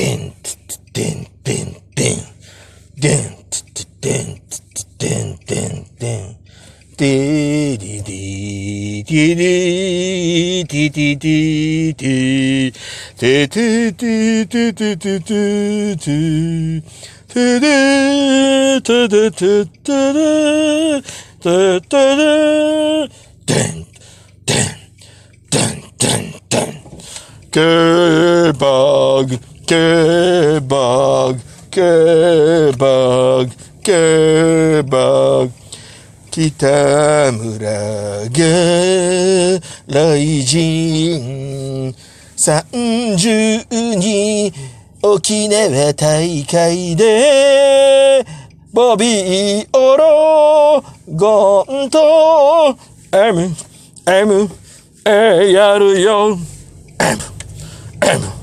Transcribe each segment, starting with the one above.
でん、つって、でん、でん、でん。でん、つって、でん、つって、でん、でん、で Kebab, kebab, kebab. 北村雷神、三十二沖縄大会でボビーオロゴンと M M A やるよ M M.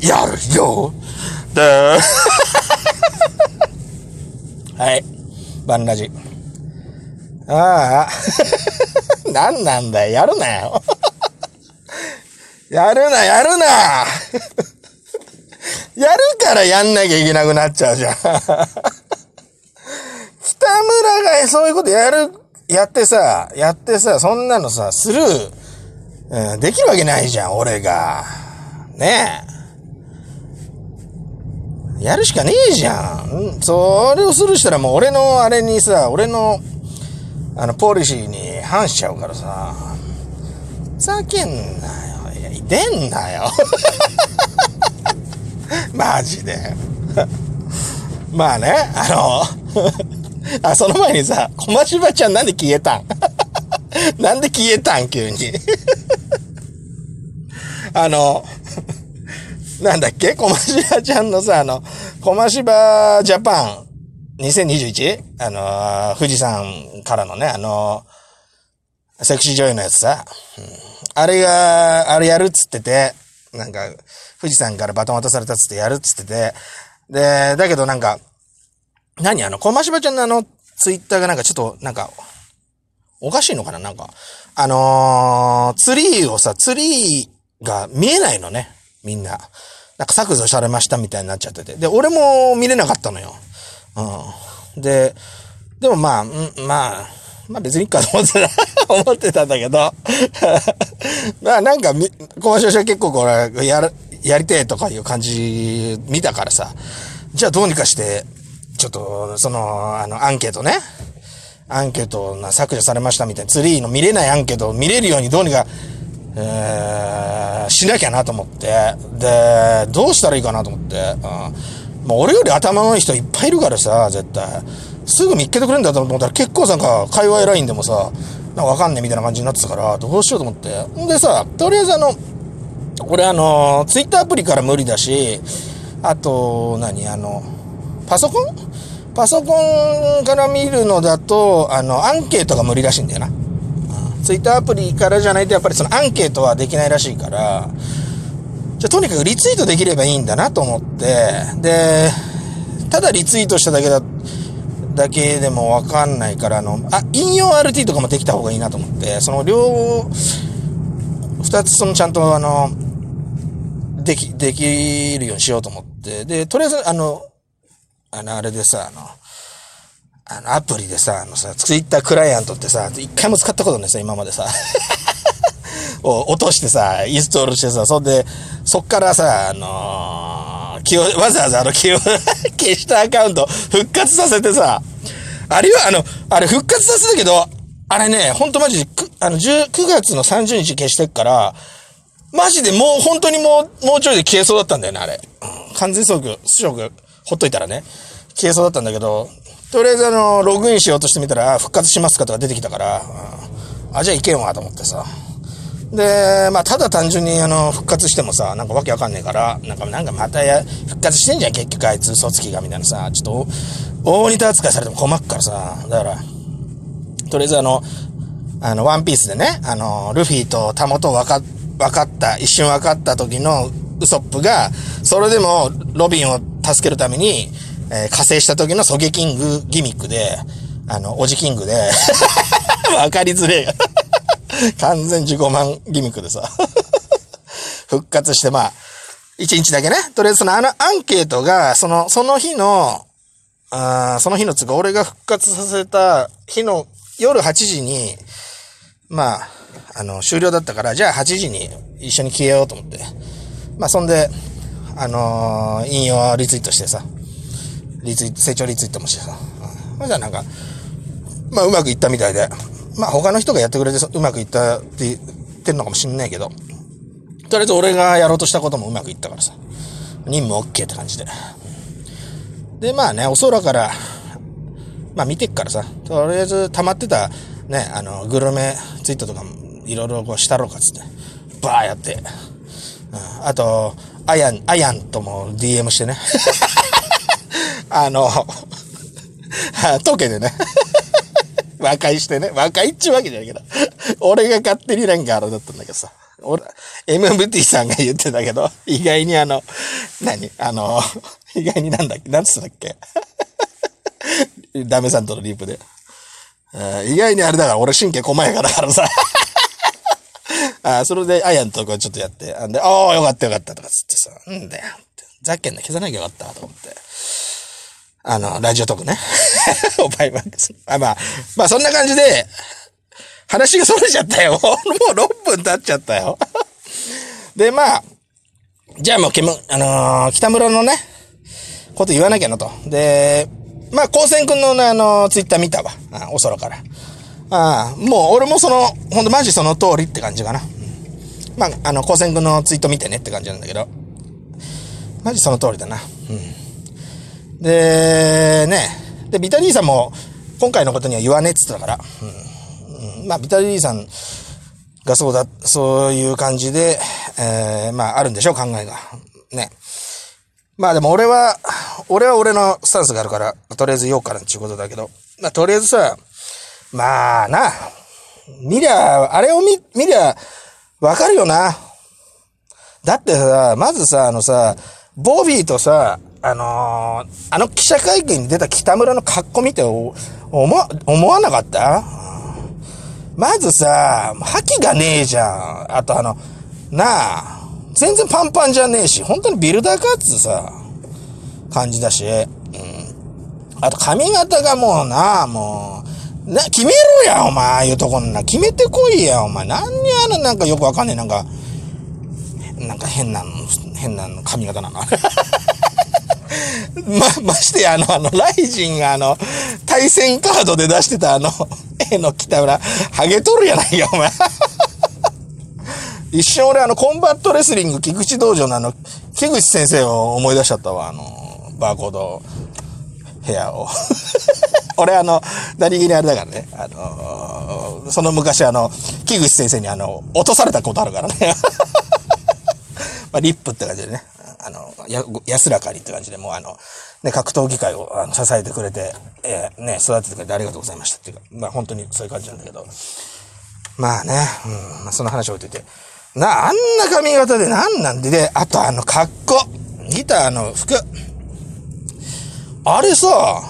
やるよだ はい。バンラジ。ああ。何なんだよ。やるなよ。やるな、やるなやるからやんなきゃいけなくなっちゃうじゃん。北村がそういうことやる、やってさ、やってさ、そんなのさ、スルー、うん、できるわけないじゃん、俺が。ねえ。やるしかねえじゃん。それをスルーしたらもう俺のあれにさ、俺の、あの、ポリシーに反しちゃうからさ。ふざけんなよ。いや、出んなよ。マジで。まあね、あの、あ、その前にさ、小松芝ちゃんなんで消えたん？なんで消えたん？急に。あの、なんだっけ？小松芝ちゃんのさ、あの、小松芝ジャパン。2021? あの、富士山からのね、あの、セクシー女優のやつさ、うん。あれが、あれやるっつってて、なんか、富士山からバトン渡されたっつってやるっつってて、で、だけどなんか、何？あの、小松芝ちゃんのあの、ツイッターがなんかちょっと、なんか、おかしいのかな？なんか、あのーツリーをさ、ツリーが見えないのね。みんな。なんか削除されましたみたいになっちゃってて。で、俺も見れなかったのよ。うん。で、でもまあ、んまあ、まあ別にいいかと思ってた、思ってたんだけど。まあなんかみ、小松社結構これ、やる、やりてえとかいう感じ見たからさ。じゃあどうにかして、ちょっと、その、あの、アンケートね。アンケートな削除されましたみたいな、ツリーの見れないアンケートを見れるようにどうにか、えー、しなきゃなと思って。で、どうしたらいいかなと思って。うん。もう俺より頭のいい人いっぱいいるからさ、絶対。すぐ見っけてくれるんだと思ったら結構さんか、界隈ラインでもさ、なんかわかんねえみたいな感じになってたから、どうしようと思って。んでさ、とりあえずあの、俺あの、ツイッターアプリから無理だし、あと、何あの、パソコン？パソコンから見るのだと、あの、アンケートが無理らしいんだよな。ツイッターアプリからじゃないとやっぱりそのアンケートはできないらしいから、じゃとにかくリツイートできればいいんだなと思って、で、ただリツイートしただけだ、だけでもわかんないから、あの、あ、引用 RT とかもできた方がいいなと思って、その両、二つそのちゃんとあの、でき、できるようにしようと思って、で、とりあえずあの、あの、あれでさ、あの、あの、アプリでさ、あのさ、ツイッタークライアントってさ、一回も使ったことないさ、今までさ。を落としてさ、インストールしてさ、そんで、そっからさ、あのー、気を、わざわざあの気を 消したアカウント復活させてさ、あれは、あの、あれ復活させたけど、あれね、ほんとマジで、あの、10 9月の30日消してっから、マジでもう本当にもう、もうちょいで消えそうだったんだよね、あれ。うん完全速、出力、ほっといたらね、消えそうだったんだけど、とりあえずあの、ログインしようとしてみたら、復活しますかとか出てきたから、うんあ、じゃあいけんわと思ってさ。で、まあ、ただ単純にあの、復活してもさ、なんかわけわかんねえから、なんか、なんかまたや、復活してんじゃん、結局あいつ、嘘つきが、みたいなさ、ちょっと、大似た扱いされても困っからさ、だから、とりあえずあの、あの、ワンピースでね、あの、ルフィとタモと分か、分かった、一瞬分かった時のウソップが、それでもロビンを助けるために、えー加勢した時のソゲキングギミックで、あの、オジキングで、分かりづれえ。完全自己満ギミックでさ、復活して、まあ、一日だけね。とりあえずそのあのアンケートが、その、その日の、あその日のつか、俺が復活させた日の夜8時に、まあ、あの、終了だったから、じゃあ8時に一緒に消えようと思って。まあ、そんで、あのー、引用リツイートしてさ、リツイート、成長リツイートもしてさ、うん、じゃあなんか、まあ、うまくいったみたいで、まあ、他の人がやってくれてうまくいったって言ってんのかもしんないけど、とりあえず俺がやろうとしたこともうまくいったからさ、任務 OK って感じで。で、まあね、お空から、まあ見てっからさ、とりあえず溜まってた、ね、あの、グルメツイートとかもいろいろこうしたろうかっつって、バーやって、うん、あと、アヤン、アヤンとも DM してね。あの、トケでね。和解してね。和解っちゅうわけじゃないけど。俺が勝手になんかあれだったんだけどさ。俺、MMT さんが言ってたけど、意外にあの、何？あの、意外になんだっけ？なんつったっけ？ダメさんとのリープで。意外にあれだから俺神経細やかだからさ。あそれで、あやんとこちょっとやって、あんで、ああ、よかったよかったとかつってさ、うんだよ。ざっけんな、消さなきゃよかったと思って。あの、ラジオトークね。おバイバックス。あ、まあ、まあそんな感じで、話がそれちゃったよ。もう6分経っちゃったよ。で、まあ、じゃあもう、けむ、あのー、北村のね、こと言わなきゃなと。で、まあ、高専くんのね、あのー、ツイッター見たわ。あお空から。ああ、もう俺もその、ほんとマジその通りって感じかな。まあ、あの、高専くんのツイート見てねって感じなんだけど。マジその通りだな。うん。で、ね。で、ビタリーさんも、今回のことには言わねえっつったから。うんまあ、ビタリーさんがそうだ、そういう感じで、えー、まあ、あるんでしょう、考えが。ね。まあでも俺は、俺は俺のスタンスがあるから、とりあえず言おうかなっていうことだけど、まあとりあえずさ、まあな、見りゃ、あれを見、見りゃ、わかるよな。だってさ、まずさ、あのさ、ボビーとさ、あのー、あの記者会見に出た北村の格好見て、思、思わなかった？まずさ、覇気がねえじゃん。あとあの、なあ、全然パンパンじゃねえし、本当にビルダーかっつさ、感じだし、うん。あと髪型がもうなあ、もう、な、決めろや、お前、ああいうとこんな。決めてこいや、お前。何にあの、なんかよくわかんねえ、なんか、なんか変な、変なの髪型なの？ま、ましてや、あの、あの、ライジンがあの、対戦カードで出してたあの、絵の北村、ハゲとるやないか、お前。一瞬俺あの、コンバットレスリング、菊池道場のあの、木口先生を思い出しちゃったわ、あの、バーコード部屋を。俺あの、何気にあれだからね、あのー、その昔あの、木口先生にあの、落とされたことあるからね。まあ、リップって感じでね。や、安らかにって感じで、もうあの、ね、格闘技界をあの支えてくれて、えー、ね、育ててくれてありがとうございましたっていうか、まあ本当にそういう感じなんだけど。まあね、うん、まあその話を置いてて。な、あんな髪型でなんなんで、で、あとあの格好。ギターの服。あれさ、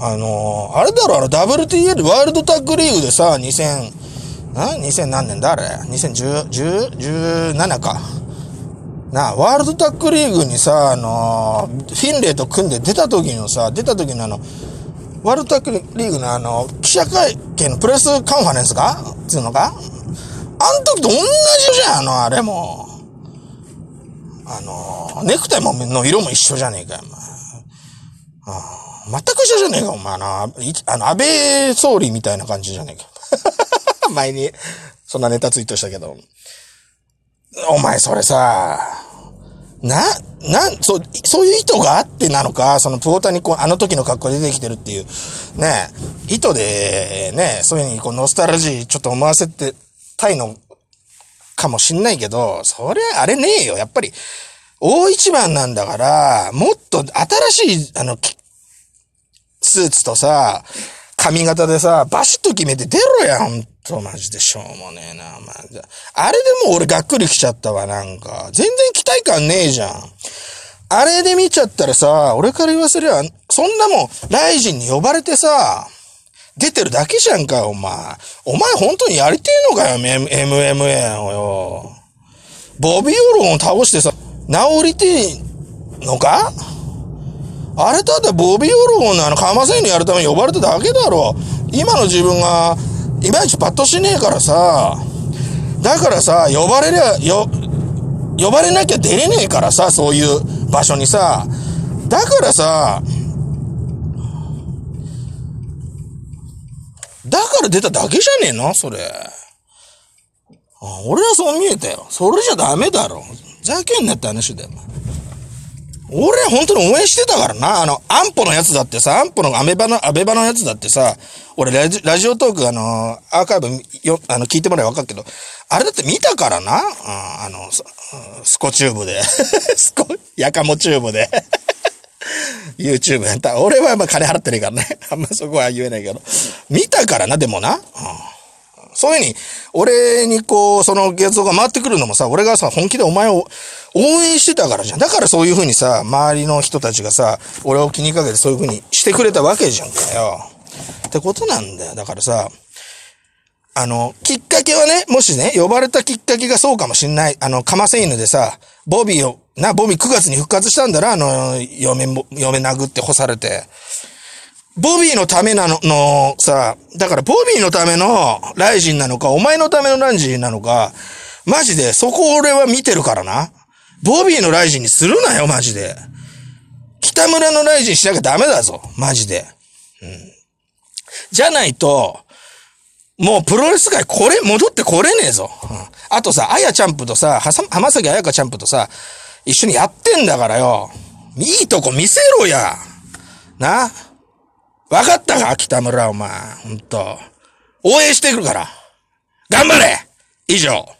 あのー、あれだろ、あの WTL ワールドタッグリーグでさ、2000、な ?2000 何年だあれ ?2010?17 か。なワールドタックリーグにさ、あのー、フィンレイと組んで出た時のさ、出た時のあの、ワールドタックリーグのあの、記者会見のプレスカンファレンスか？つうのか？あん時と同じじゃん、あの、あれも。あの、ネクタイもの色も一緒じゃねえかよ、お前。あ全く一緒じゃねえか、お前な。あの、安倍総理みたいな感じじゃねえか。前に、そんなネタツイートしたけど。お前それさ、な、なん、そう、そういう意図があってなのか、そのプオタにこう、あの時の格好で出てきてるっていう、ね、意図で、ね、そういうふうにこう、ノスタルジーちょっと思わせてたいのかもしんないけど、それ、あれねえよ。やっぱり、大一番なんだから、もっと新しい、あの、スーツとさ、髪型でさ、バシッと決めて出ろや、ほんと、マジでしょうもねえな、まあ、あれでも俺がっくりきちゃったわ、なんか。全然期待感ねえじゃん。あれで見ちゃったらさ、俺から言わせりゃ、そんなもん、ライジンに呼ばれてさ、出てるだけじゃんかお前。お前本当にやりてえのかよ、M、MMA をよ。ボビーオロンを倒してさ、治りてえのか？あれただボビー・オロゴンのあの、カマセイにやるために呼ばれただけだろ。今の自分が、いまいちパッとしねえからさ、だからさ、呼ばれりゃ、よ、呼ばれなきゃ出れねえからさ、そういう場所にさ。だからさ、だから出ただけじゃねえの？それ。俺はそう見えたよ。それじゃダメだろ。ざけんなって話だよ。俺本当に応援してたからな。あの、安保のやつだってさ、安保のアメバの、アベバのやつだってさ、俺ラジラジオトークあの、アーカイブよ、あの、聞いてもらえばわかるけど、あれだって見たからな。うん、あの、スコチューブで。スコ、やかもチューブで。YouTube やった。俺はまあ金払ってねえからね。あんまそこは言えないけど。見たからな、でもな。うんそういうふうに、俺にこう、その月像が回ってくるのもさ、俺がさ、本気でお前を応援してたからじゃん。だからそういうふうにさ、周りの人たちがさ、俺を気にかけてそういうふうにしてくれたわけじゃんかよ。ってことなんだよ。だからさ、あの、きっかけはね、もしね、呼ばれたきっかけがそうかもしんない。あの、かませ犬でさ、ボビーを、な、ボビー9月に復活したんだな、あの、嫁、嫁殴って干されて。ボビーのためなの、の、さ、だからボビーのためのライジンなのか、お前のためのライジンなのか、マジで、そこ俺は見てるからな。ボビーのライジンにするなよ、マジで。北村のライジンしなきゃダメだぞ、マジで。うん。じゃないと、もうプロレス界これ、戻ってこれねえぞ。うん、あとさ、あやチャンプとさ、はさ浜崎あやかチャンプとさ、一緒にやってんだからよ。いいとこ見せろや。な？わかったか北村お前。ほんと。応援してくるから。頑張れ以上。